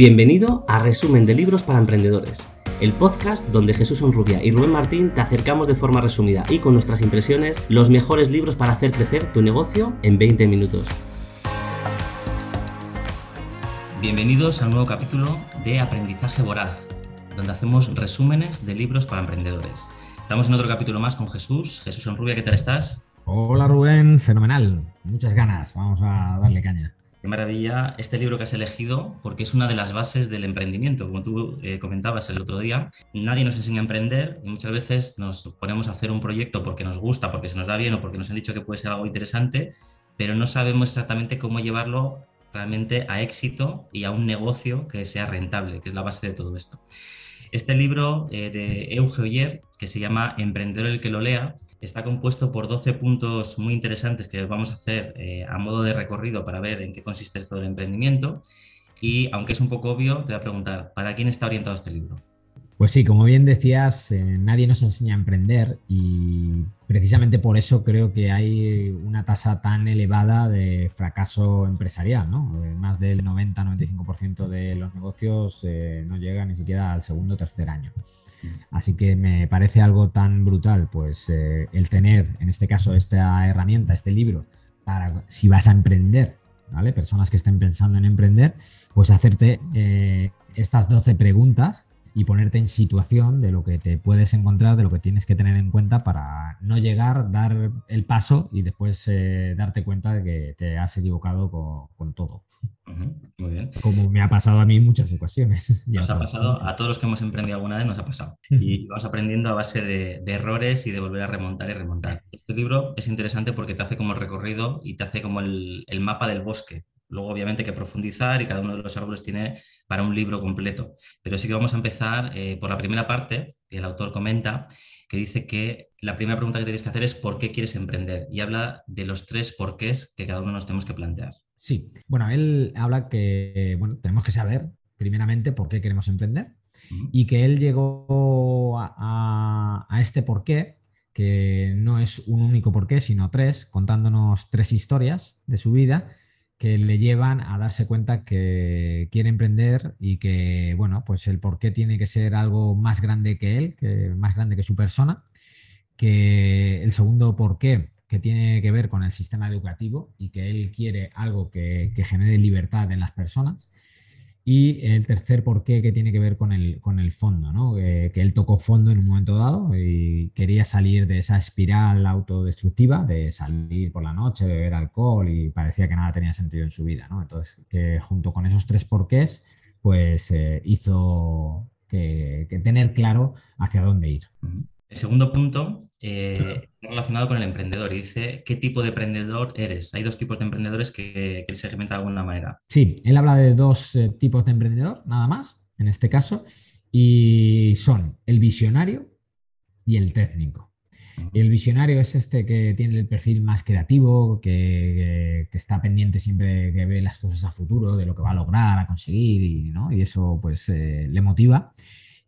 Bienvenido a Resumen de Libros para Emprendedores, el podcast donde Jesús Onrubia y Rubén Martín te acercamos de forma resumida y con nuestras impresiones los mejores libros para hacer crecer tu negocio en 20 minutos. Bienvenidos a un nuevo capítulo de Aprendizaje Voraz, donde hacemos resúmenes de libros para emprendedores. Estamos en otro capítulo más con Jesús. Jesús Onrubia, ¿qué tal estás? Hola Rubén, fenomenal. Muchas ganas. Vamos a darle caña. Qué maravilla este libro que has elegido, porque es una de las bases del emprendimiento. Como tú eh, comentabas el otro día, nadie nos enseña a emprender y muchas veces nos ponemos a hacer un proyecto porque nos gusta, porque se nos da bien o porque nos han dicho que puede ser algo interesante, pero no sabemos exactamente cómo llevarlo realmente a éxito y a un negocio que sea rentable, que es la base de todo esto. Este libro eh, de Euge Oyer, que se llama Emprendedor el que lo lea, está compuesto por 12 puntos muy interesantes que vamos a hacer eh, a modo de recorrido para ver en qué consiste esto del emprendimiento. Y aunque es un poco obvio, te voy a preguntar, ¿para quién está orientado este libro? Pues sí, como bien decías, eh, nadie nos enseña a emprender y precisamente por eso creo que hay una tasa tan elevada de fracaso empresarial, ¿no? Eh, más del 90-95% de los negocios eh, no llegan ni siquiera al segundo o tercer año. Mm. Así que me parece algo tan brutal, pues el tener, en este caso, esta herramienta, este libro, para si vas a emprender, ¿vale? Personas que estén pensando en emprender, pues hacerte estas 12 preguntas y ponerte en situación de lo que te puedes encontrar, de lo que tienes que tener en cuenta para no llegar, dar el paso y después eh, darte cuenta de que te has equivocado con, todo. muy bien. Como me ha pasado a mí en muchas ocasiones. Nos ha pasado, a todos los que hemos emprendido alguna vez nos ha pasado. Y vamos aprendiendo a base de, errores y de volver a remontar y remontar. Este libro es interesante porque te hace como el recorrido y te hace como el, el mapa del bosque Luego, obviamente, hay que profundizar y cada uno de los árboles tiene para un libro completo. Pero sí que vamos a empezar eh, por la primera parte, que el autor comenta, que dice que la primera pregunta que tienes que hacer es ¿por qué quieres emprender? Y habla de los tres porqués que cada uno nos tenemos que plantear. Sí, bueno, él habla que bueno, tenemos que saber primeramente por qué queremos emprender y que él llegó a, a este porqué que no es un único porqué, sino tres, contándonos tres historias de su vida que le llevan a darse cuenta que quiere emprender y que, bueno, pues el por qué tiene que ser algo más grande que él, que más grande que su persona, que el segundo por qué, que tiene que ver con el sistema educativo y que él quiere algo que, que genere libertad en las personas y el tercer porqué que tiene que ver con el, con el fondo, ¿no? que él tocó fondo en un momento dado y quería salir de esa espiral autodestructiva, de salir por la noche, beber alcohol y parecía que nada tenía sentido en su vida. ¿no? Entonces, que junto con esos tres porqués, pues eh, hizo que, tener claro hacia dónde ir. El segundo punto eh, relacionado con el emprendedor y dice qué tipo de emprendedor eres. Hay dos tipos de emprendedores que, él segmenta de alguna manera. Sí, él habla de dos eh, tipos de emprendedor, nada más, en este caso, y son el visionario y el técnico. el visionario es este que tiene el perfil más creativo, que, está pendiente siempre, que ve las cosas a futuro, de lo que va a lograr, a conseguir, y, ¿no? y eso pues eh, le motiva.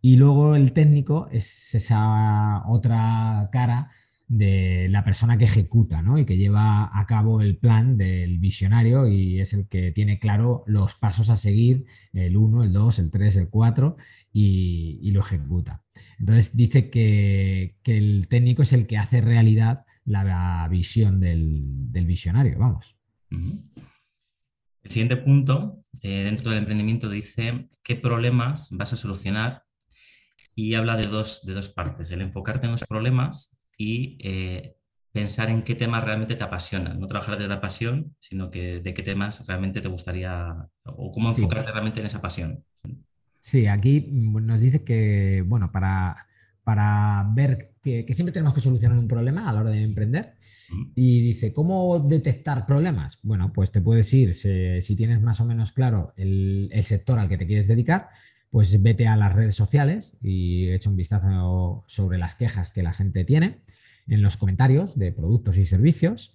Y luego el técnico es esa otra cara de la persona que ejecuta ¿no? y que lleva a cabo el plan del visionario y es el que tiene claro los pasos a seguir, el 1, el 2, el 3, el 4 y, lo ejecuta. Entonces dice que, el técnico es el que hace realidad la visión del, visionario, vamos. El siguiente punto, eh, dentro del emprendimiento, dice qué problemas vas a solucionar y habla de dos, de dos partes, el enfocarte en los problemas y eh, pensar en qué temas realmente te apasionan, no trabajar de la pasión, sino que de qué temas realmente te gustaría o cómo enfocarte realmente en esa pasión. Sí, aquí nos dice que, bueno, para, para ver que, siempre tenemos que solucionar un problema a la hora de emprender. Y dice, ¿cómo detectar problemas? Bueno, pues te puedes ir, si, tienes más o menos claro el, el sector al que te quieres dedicar, pues vete a las redes sociales y echa un vistazo sobre las quejas que la gente tiene en los comentarios de productos y servicios,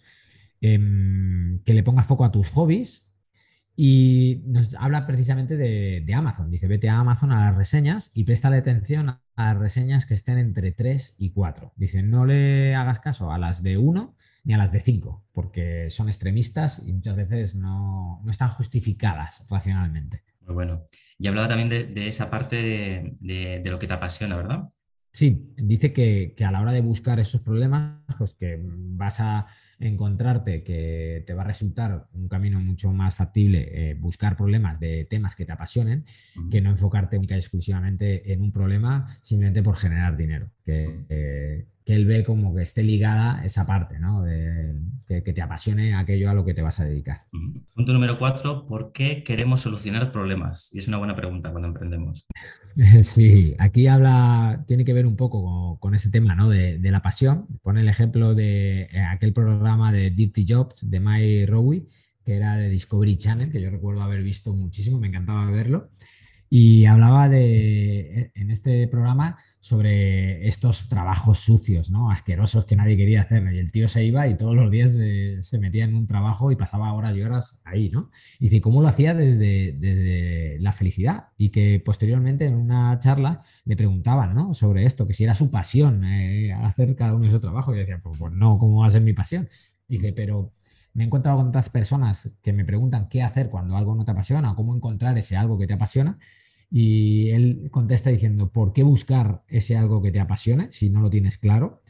em, que le pongas foco a tus hobbies y nos habla precisamente de, Amazon. Dice, vete a Amazon a las reseñas y préstale atención a las reseñas que estén entre 3 y 4. Dice, no le hagas caso a las de 1 ni a las de 5, porque son extremistas y muchas veces no, no están justificadas racionalmente. Muy bueno. Y hablaba también de, esa parte de, lo que te apasiona, ¿verdad? Sí, dice que, que, a la hora de buscar esos problemas, pues que vas a encontrarte que te va a resultar un camino mucho más factible eh, buscar problemas de temas que te apasionen que no enfocarte única y exclusivamente en un problema simplemente por generar dinero. Que, eh, que él ve como que esté ligada esa parte, ¿no? De, que, te apasione aquello a lo que te vas a dedicar. Punto número cuatro, ¿por qué queremos solucionar problemas? Y es una buena pregunta cuando emprendemos. Sí, aquí habla, tiene que ver un poco con, ese tema, ¿no? De, la pasión. Pone el ejemplo de eh, aquel programa de Dirty Jobs de Mike Rowe, que era de Discovery Channel, que yo recuerdo haber visto muchísimo, me encantaba verlo. Y hablaba de, en este programa sobre estos trabajos sucios, ¿no? asquerosos que nadie quería hacer. Y el tío se iba y todos los días se metía en un trabajo y pasaba horas y horas ahí. ¿no? Y dice, ¿cómo lo hacía desde, la felicidad? Y que posteriormente en una charla le preguntaban ¿no? sobre esto, que si era su pasión eh, hacer cada uno de esos trabajos. Y decía, pues, pues, no, ¿cómo va a ser mi pasión? dice, pero me he encontrado con otras personas que me preguntan qué hacer cuando algo no te apasiona cómo encontrar ese algo que te apasiona. Y él contesta diciendo, ¿por qué buscar ese algo que te apasione si no lo tienes claro?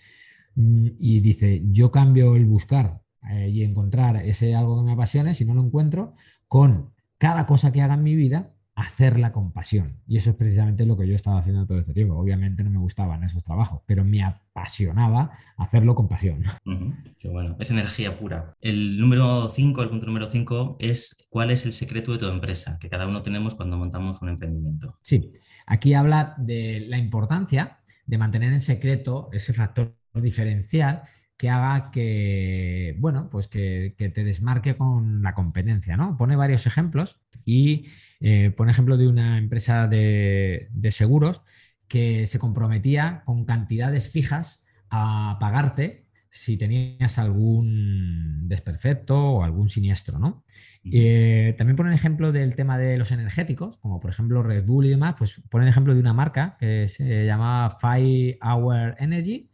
Mm, y dice, yo cambio el buscar eh, y encontrar ese algo que me apasione, si no lo encuentro, con cada cosa que haga en mi vida, hacerla con pasión. Y eso es precisamente lo que yo estaba haciendo todo este tiempo. Obviamente no me gustaban esos trabajos, pero me apasionaba hacerlo con pasión. Qué bueno, es energía pura. El número 5, el punto número 5 es cuál es el secreto de tu empresa, que cada uno tenemos cuando montamos un emprendimiento. Sí, aquí habla de la importancia de mantener en secreto ese factor diferencial que haga que, bueno, pues que, que te desmarque con la competencia, ¿no? Pone varios ejemplos y eh, por ejemplo, de una empresa de, seguros que se comprometía con cantidades fijas a pagarte si tenías algún desperfecto o algún siniestro, ¿no? Eh, también ponen ejemplo del tema de los energéticos, como por ejemplo Red Bull y demás, pues ponen ejemplo de una marca que se llamaba Five Hour Energy,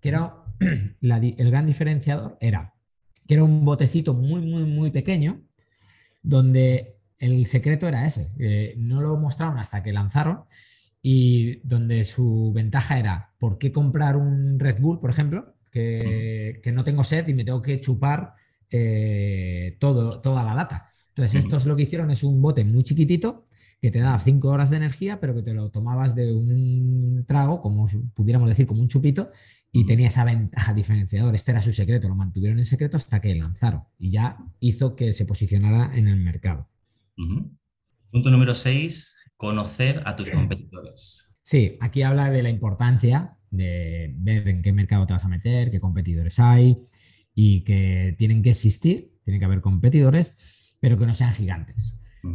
que era el gran diferenciador, era que era un botecito muy, muy, muy pequeño, donde el secreto era ese. no lo mostraron hasta que lanzaron y donde su ventaja era, ¿por qué comprar un Red Bull, por ejemplo? Que, no tengo sed y me tengo que chupar eh, todo, toda la lata. Entonces, estos lo que hicieron es un bote muy chiquitito que te da 5 horas de energía, pero que te lo tomabas de un trago, como pudiéramos decir, como un chupito, y tenía esa ventaja diferenciadora. Este era su secreto, lo mantuvieron en secreto hasta que lanzaron y ya hizo que se posicionara en el mercado. Punto número 6, conocer a tus competidores. Sí, aquí habla de la importancia de ver en qué mercado te vas a meter, qué competidores hay y que tienen que existir, tiene que haber competidores, pero que no sean gigantes.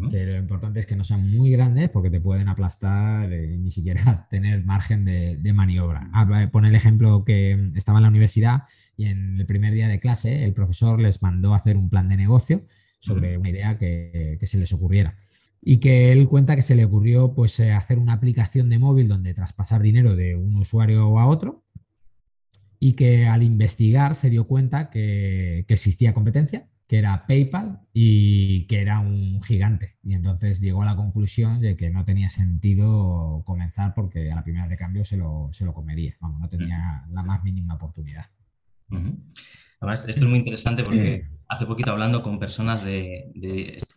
Que lo importante es que no sean muy grandes porque te pueden aplastar y ni siquiera tener margen de, maniobra. pone el ejemplo que estaba en la universidad y en el primer día de clase el profesor les mandó a hacer un plan de negocio sobre una idea que, se les ocurriera. Y que él cuenta que se le ocurrió pues, eh, hacer una aplicación de móvil donde traspasar dinero de un usuario a otro y que al investigar se dio cuenta que, existía competencia, que era PayPal y que era un gigante. Y entonces llegó a la conclusión de que no tenía sentido comenzar porque a la primera de cambio se lo, se lo comería. Vamos, no tenía la más mínima oportunidad. Además, esto es muy interesante porque hace poquito hablando con personas de,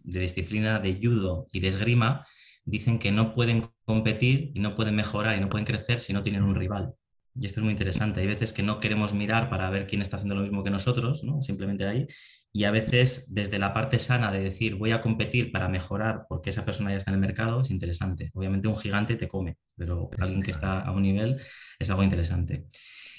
disciplina de judo y de esgrima, dicen que no pueden competir y no pueden mejorar y no pueden crecer si no tienen un rival. Y esto es muy interesante. Hay veces que no queremos mirar para ver quién está haciendo lo mismo que nosotros, ¿no? simplemente ahí. Y a veces desde la parte sana de decir voy a competir para mejorar porque esa persona ya está en el mercado es interesante. Obviamente un gigante te come, pero alguien que está a un nivel es algo interesante.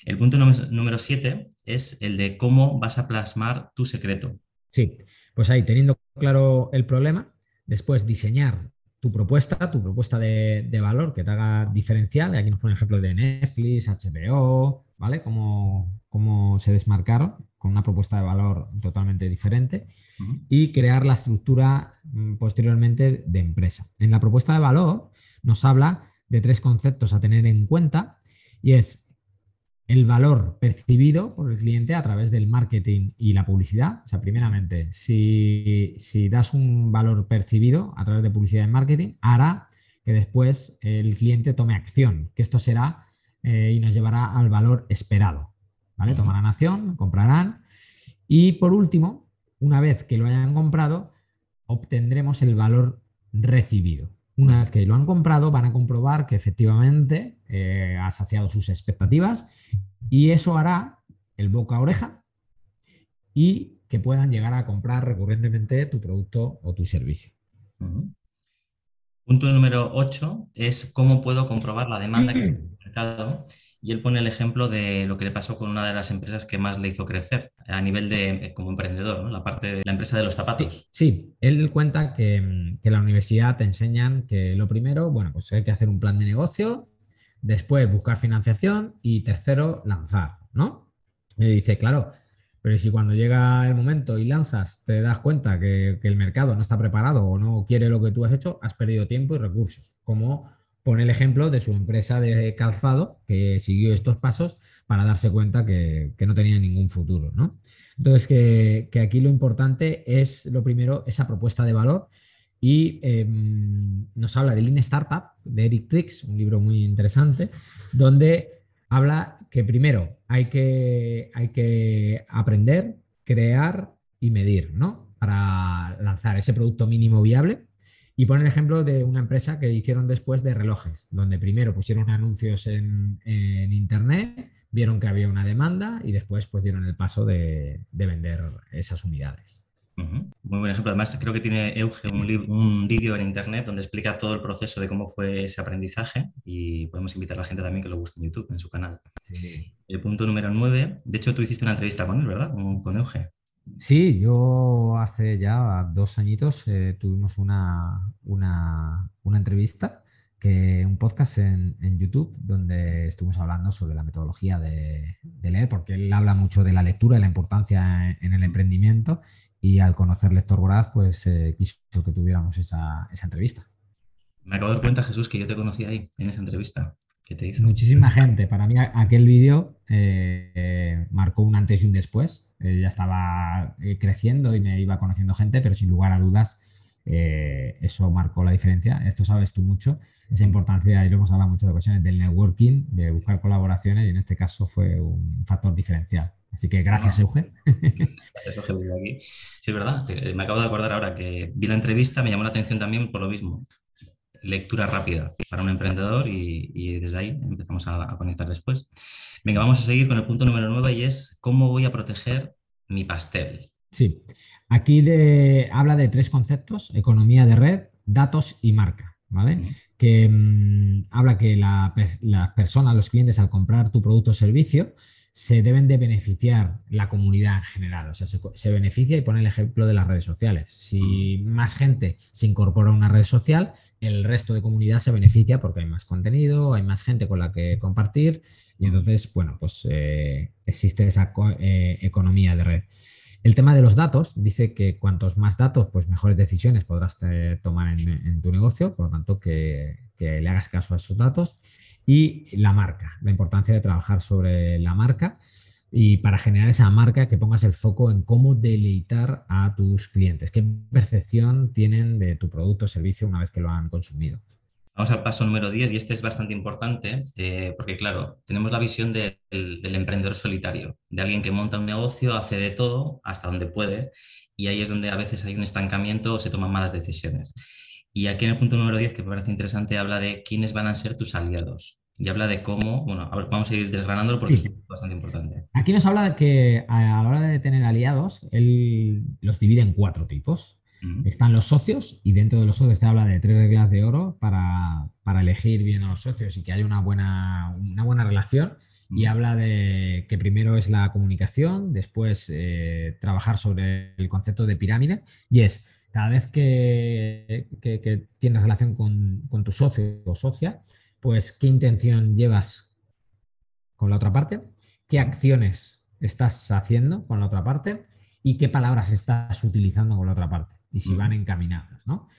El punto número siete es el de cómo vas a plasmar tu secreto. Sí, pues ahí, teniendo claro el problema, después diseñar tu propuesta, tu propuesta de, valor que te haga diferencial. Aquí nos pone ejemplo de Netflix, HBO, ¿vale? Cómo, cómo se desmarcaron con una propuesta de valor totalmente diferente y crear la estructura mm, posteriormente de empresa. En la propuesta de valor nos habla de tres conceptos a tener en cuenta y es el valor percibido por el cliente a través del marketing y la publicidad. O sea, primeramente, si, das un valor percibido a través de publicidad y marketing, hará que después el cliente tome acción, que esto será eh, y nos llevará al valor esperado. ¿vale? Tomarán acción, comprarán. Y por último, una vez que lo hayan comprado, obtendremos el valor recibido. Una vez que lo han comprado, van a comprobar que efectivamente eh, ha saciado sus expectativas y eso hará el boca a oreja y que puedan llegar a comprar recurrentemente tu producto o tu servicio. Punto número 8 es cómo puedo comprobar la demanda que hay en el mercado y él pone el ejemplo de lo que le pasó con una de las empresas que más le hizo crecer a nivel de eh, como emprendedor, la parte de la empresa de los zapatos. Sí, él cuenta que, en la universidad te enseñan que lo primero, bueno, pues hay que hacer un plan de negocio, después buscar financiación y tercero, lanzar, ¿no? Y dice, claro, pero si cuando llega el momento y lanzas te das cuenta que, el mercado no está preparado o no quiere lo que tú has hecho, has perdido tiempo y recursos, como pone el ejemplo de su empresa de calzado que siguió estos pasos para darse cuenta que, no tenía ningún futuro. ¿no? Entonces, que, aquí lo importante es, lo primero, esa propuesta de valor. Y em, nos habla de Lean Startup de Eric Trix, un libro muy interesante, donde habla que primero hay que, hay que aprender, crear y medir, ¿no? Para lanzar ese producto mínimo viable y pone el ejemplo de una empresa que hicieron después de relojes, donde primero pusieron anuncios en, Internet, vieron que había una demanda y después pues dieron el paso de, vender esas unidades. Muy buen ejemplo. Además, creo que tiene Euge un, vídeo en internet donde explica todo el proceso de cómo fue ese aprendizaje y podemos invitar a la gente también que lo busque en YouTube, en su canal. El punto número 9, de hecho tú hiciste una entrevista con él, ¿verdad? con Euge. Sí, yo hace ya dos añitos eh, tuvimos una, una, entrevista, que, un podcast en, YouTube donde estuvimos hablando sobre la metodología de, leer, porque él habla mucho de la lectura y la importancia en, el emprendimiento y al conocer Lector Voraz, pues eh, quiso que tuviéramos esa, esa entrevista. Me acabo de dar cuenta, Jesús, que yo te conocí ahí, en esa entrevista. Muchísima gente. Para mí aquel vídeo eh, marcó un antes y un después. Eh, ya estaba creciendo y me iba conociendo gente, pero sin lugar a dudas eso marcó la diferencia. Esto sabes tú mucho, esa importancia, y lo hemos hablado muchas ocasiones, del networking, de buscar colaboraciones y en este caso fue un factor diferencial. Así que gracias, Eugen. Gracias, Eugen, Sí, es verdad. Me acabo de acordar ahora que vi la entrevista, me llamó la atención también por lo mismo lectura rápida para un emprendedor y, desde ahí empezamos a, conectar después. Venga, vamos a seguir con el punto número 9 y es cómo voy a proteger mi pastel. Sí, aquí habla de tres conceptos, economía de red, datos y marca, ¿vale? Que mm, habla que las personas, los clientes al comprar tu producto o servicio, se deben de beneficiar la comunidad en general. O sea, se, beneficia y pone el ejemplo de las redes sociales. Si más gente se incorpora a una red social, el resto de comunidad se beneficia porque hay más contenido, hay más gente con la que compartir y entonces, bueno, pues eh, existe esa eh, economía de red. El tema de los datos dice que cuantos más datos, pues mejores decisiones podrás tomar en, tu negocio, por lo tanto que, que le hagas caso a esos datos y la marca, la importancia de trabajar sobre la marca y para generar esa marca que pongas el foco en cómo deleitar a tus clientes, qué percepción tienen de tu producto o servicio una vez que lo han consumido. Vamos al paso número 10 y este es bastante importante eh, porque, claro, tenemos la visión del, del, emprendedor solitario, de alguien que monta un negocio, hace de todo hasta donde puede y ahí es donde a veces hay un estancamiento o se toman malas decisiones. Y aquí en el punto número 10, que me parece interesante, habla de quiénes van a ser tus aliados. Y habla de cómo, bueno, vamos a ir desgranándolo porque es bastante importante. Aquí nos habla de que a la hora de tener aliados, él los divide en cuatro tipos. Están los socios y dentro de los socios te habla de tres reglas de oro para, elegir bien a los socios y que haya una buena, una buena relación. Y habla de que primero es la comunicación, después eh, trabajar sobre el concepto de pirámide y es cada vez que, tienes relación con, tu socio o socia, pues qué intención llevas con la otra parte, qué acciones estás haciendo con la otra parte y qué palabras estás utilizando con la otra parte y si van encaminadas, ¿no?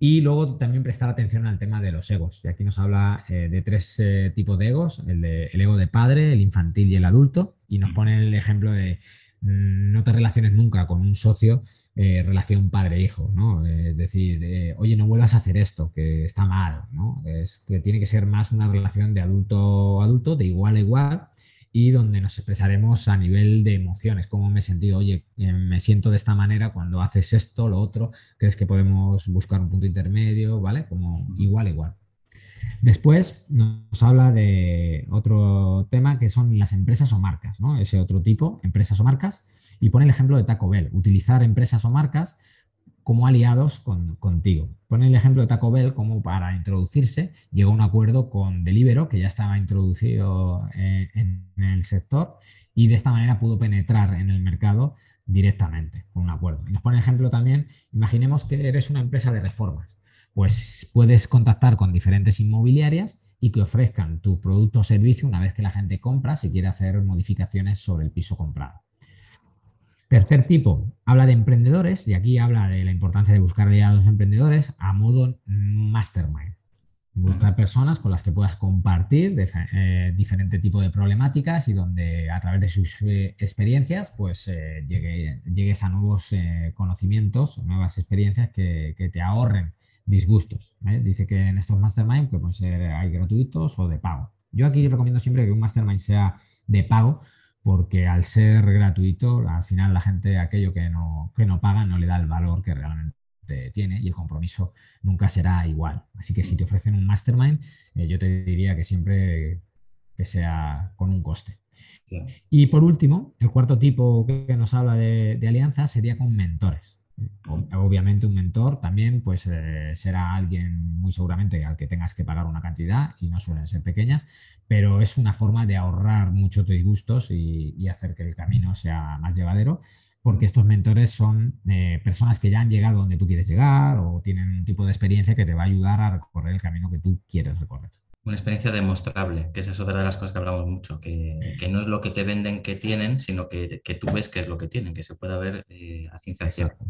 Y luego también prestar atención al tema de los egos. Y aquí nos habla eh, de tres eh, tipos de egos, el, el, ego de padre, el infantil y el adulto. Y nos pone el ejemplo de mm, no te relaciones nunca con un socio eh, relación padre-hijo, ¿no? Es decir, oye, no vuelvas a hacer esto, que está mal, ¿no? Es que tiene que ser más una relación de adulto-adulto, de igual a igual, y donde nos expresaremos a nivel de emociones, cómo me he sentido, oye, eh, me siento de esta manera cuando haces esto, lo otro, crees que podemos buscar un punto intermedio, ¿vale? Como igual, igual. Después nos habla de otro tema que son las empresas o marcas, ¿no? Ese otro tipo, empresas o marcas, y pone el ejemplo de Taco Bell, utilizar empresas o marcas como aliados contigo. Pone el ejemplo de Taco Bell como para introducirse, llegó a un acuerdo con Delibero, que ya estaba introducido eh, en, el sector, y de esta manera pudo penetrar en el mercado directamente con un acuerdo. Y nos pone el ejemplo también, imaginemos que eres una empresa de reformas, pues puedes contactar con diferentes inmobiliarias y que ofrezcan tu producto o servicio una vez que la gente compra si quiere hacer modificaciones sobre el piso comprado. Tercer tipo, habla de emprendedores y aquí habla de la importancia de buscar a los emprendedores a modo mastermind. Buscar personas con las que puedas compartir eh, diferente tipo de problemáticas y donde a través de sus eh, experiencias pues eh, llegues a nuevos conocimientos, nuevas experiencias que, te ahorren disgustos. Dice que en estos mastermind que pueden ser hay gratuitos o de pago. Yo aquí recomiendo siempre que un mastermind sea de pago porque al ser gratuito, al final la gente aquello que no, que no paga no le da el valor que realmente tiene y el compromiso nunca será igual. Así que si te ofrecen un mastermind, eh, yo te diría que siempre que sea con un coste. Y por último, el cuarto tipo que nos habla de, de alianza sería con mentores. Obviamente un mentor también pues eh, será alguien muy seguramente al que tengas que pagar una cantidad y no suelen ser pequeñas, pero es una forma de ahorrar muchos disgustos y, y hacer que el camino sea más llevadero porque estos mentores son eh, personas que ya han llegado donde tú quieres llegar o tienen un tipo de experiencia que te va a ayudar a recorrer el camino que tú quieres recorrer. Una experiencia demostrable, que esa es otra de las cosas que hablamos mucho, que, que no es lo que te venden que tienen, sino que, que, tú ves que es lo que tienen, que se pueda ver eh, a ciencia cierta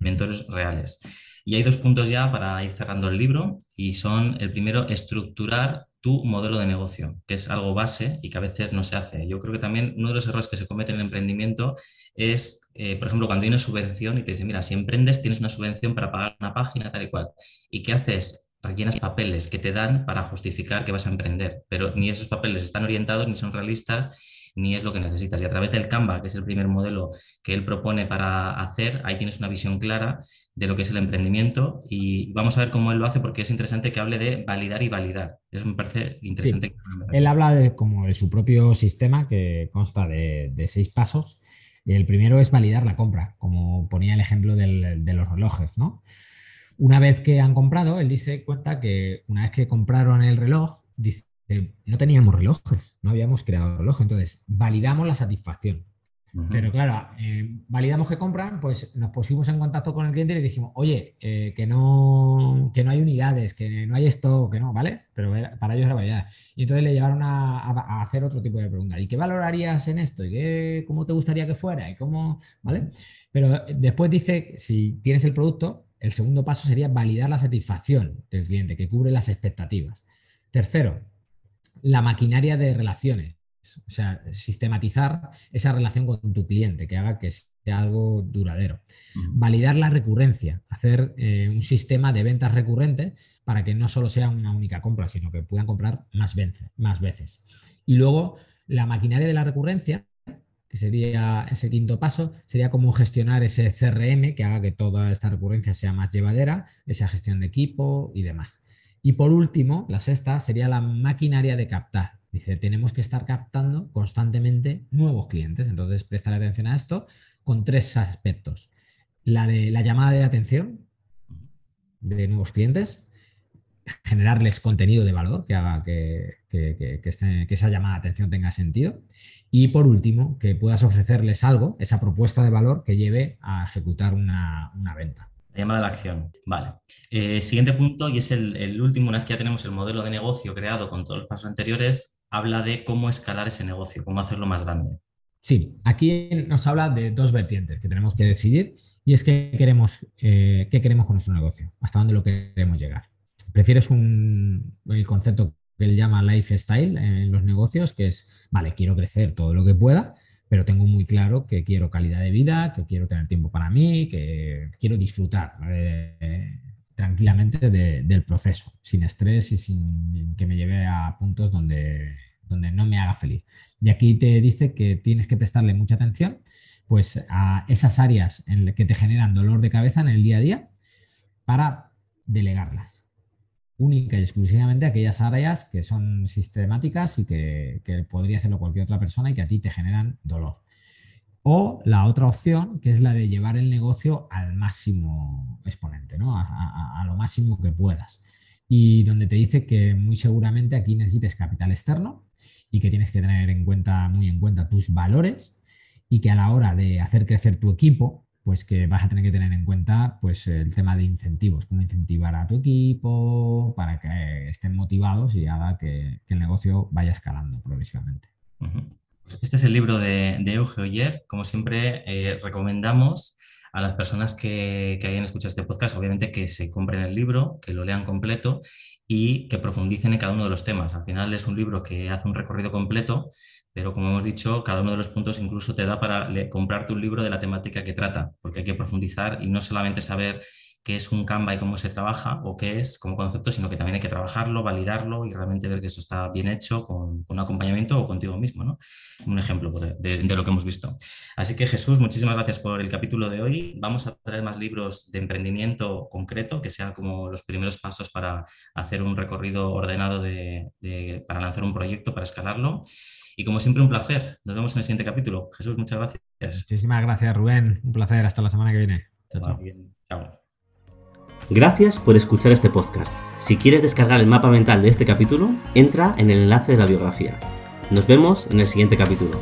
mentores reales. Y hay dos puntos ya para ir cerrando el libro y son el primero, estructurar tu modelo de negocio, que es algo base y que a veces no se hace. Yo creo que también uno de los errores que se cometen en el emprendimiento es, eh, por ejemplo, cuando tienes subvención y te dicen, mira, si emprendes tienes una subvención para pagar una página tal y cual. ¿Y qué haces? rellenas papeles que te dan para justificar que vas a emprender, pero ni esos papeles están orientados ni son realistas ni es lo que necesitas. Y a través del Canva, que es el primer modelo que él propone para hacer, ahí tienes una visión clara de lo que es el emprendimiento y vamos a ver cómo él lo hace porque es interesante que hable de validar y validar. Eso me parece interesante. Él habla de, como de su propio sistema que consta de, seis pasos. El primero es validar la compra, como ponía el ejemplo de los relojes, ¿no? Una vez que han comprado, él dice, cuenta que una vez que compraron el reloj, dice, no teníamos relojes, no habíamos creado reloj, entonces validamos la satisfacción. Pero claro, eh, validamos que compran, pues nos pusimos en contacto con el cliente y le dijimos, oye, eh, que, no, que no hay unidades, que no hay esto, que no, ¿vale? Pero para ellos era validar. Y entonces le llevaron a, hacer otro tipo de preguntas. ¿Y qué valorarías en esto? ¿Y qué, cómo te gustaría que fuera? ¿Y cómo? ¿Vale? Pero después dice, si tienes el producto, el segundo paso sería validar la satisfacción del cliente, que cubre las expectativas. Tercero, la maquinaria de relaciones, o sea, sistematizar esa relación con tu cliente, que haga que sea algo duradero. Validar la recurrencia, hacer eh, un sistema de ventas recurrentes para que no solo sea una única compra, sino que puedan comprar más, más veces. Y luego, la maquinaria de la recurrencia, que sería ese quinto paso, sería cómo gestionar ese CRM que haga que toda esta recurrencia sea más llevadera, esa gestión de equipo y demás. Y por último, la sexta sería la maquinaria de captar. Dice, tenemos que estar captando constantemente nuevos clientes. Entonces, prestar atención a esto con tres aspectos. La de la llamada de atención de nuevos clientes, generarles contenido de valor que haga que, este, esa llamada de atención tenga sentido. Y por último, que puedas ofrecerles algo, esa propuesta de valor que lleve a ejecutar una venta. La llamada a la acción. Vale. Eh, siguiente punto, y es el, último, una vez que ya tenemos el modelo de negocio creado con todos los pasos anteriores, habla de cómo escalar ese negocio, cómo hacerlo más grande. Sí, aquí nos habla de dos vertientes que tenemos que decidir Y es que queremos, eh, ¿qué queremos con nuestro negocio? ¿Hasta dónde lo queremos llegar? ¿Prefieres un, el concepto que él llama lifestyle en los negocios, que es, vale, quiero crecer todo lo que pueda, pero tengo muy claro que quiero calidad de vida, que quiero tener tiempo para mí, que quiero disfrutar eh, tranquilamente del proceso, sin estrés y sin que me lleve a puntos donde, donde no me haga feliz. Y aquí te dice que tienes que prestarle mucha atención pues, a esas áreas en las que te generan dolor de cabeza en el día a día para delegarlas única y exclusivamente aquellas áreas que son sistemáticas y que, podría hacerlo cualquier otra persona y que a ti te generan dolor. O la otra opción, que es la de llevar el negocio al máximo exponente, ¿no? a, lo máximo que puedas. Y donde te dice que muy seguramente aquí necesites capital externo y que tienes que tener en cuenta, muy en cuenta tus valores y que a la hora de hacer crecer tu equipo, pues que vas a tener que tener en cuenta pues el tema de incentivos, cómo incentivar a tu equipo para que estén motivados y haga que, el negocio vaya escalando progresivamente. Este es el libro de, de Euge Oyer. Como siempre, eh, recomendamos a las personas que, que, hayan escuchado este podcast, obviamente que se compren el libro, que lo lean completo y que profundicen en cada uno de los temas. Al final es un libro que hace un recorrido completo pero como hemos dicho, cada uno de los puntos incluso te da para comprarte un libro de la temática que trata, porque hay que profundizar y no solamente saber qué es un Canva y cómo se trabaja o qué es como concepto, sino que también hay que trabajarlo, validarlo y realmente ver que eso está bien hecho con, un acompañamiento o contigo mismo. ¿no? Un ejemplo de, lo que hemos visto. Así que Jesús, muchísimas gracias por el capítulo de hoy. Vamos a traer más libros de emprendimiento concreto, que sean como los primeros pasos para hacer un recorrido ordenado para lanzar un proyecto, para escalarlo. Y como siempre, un placer. Nos vemos en el siguiente capítulo. Jesús, muchas gracias. Muchísimas gracias, Rubén. Un placer. Hasta la semana que viene. Chao. Gracias por escuchar este podcast. Si quieres descargar el mapa mental de este capítulo, entra en el enlace de la biografía. Nos vemos en el siguiente capítulo.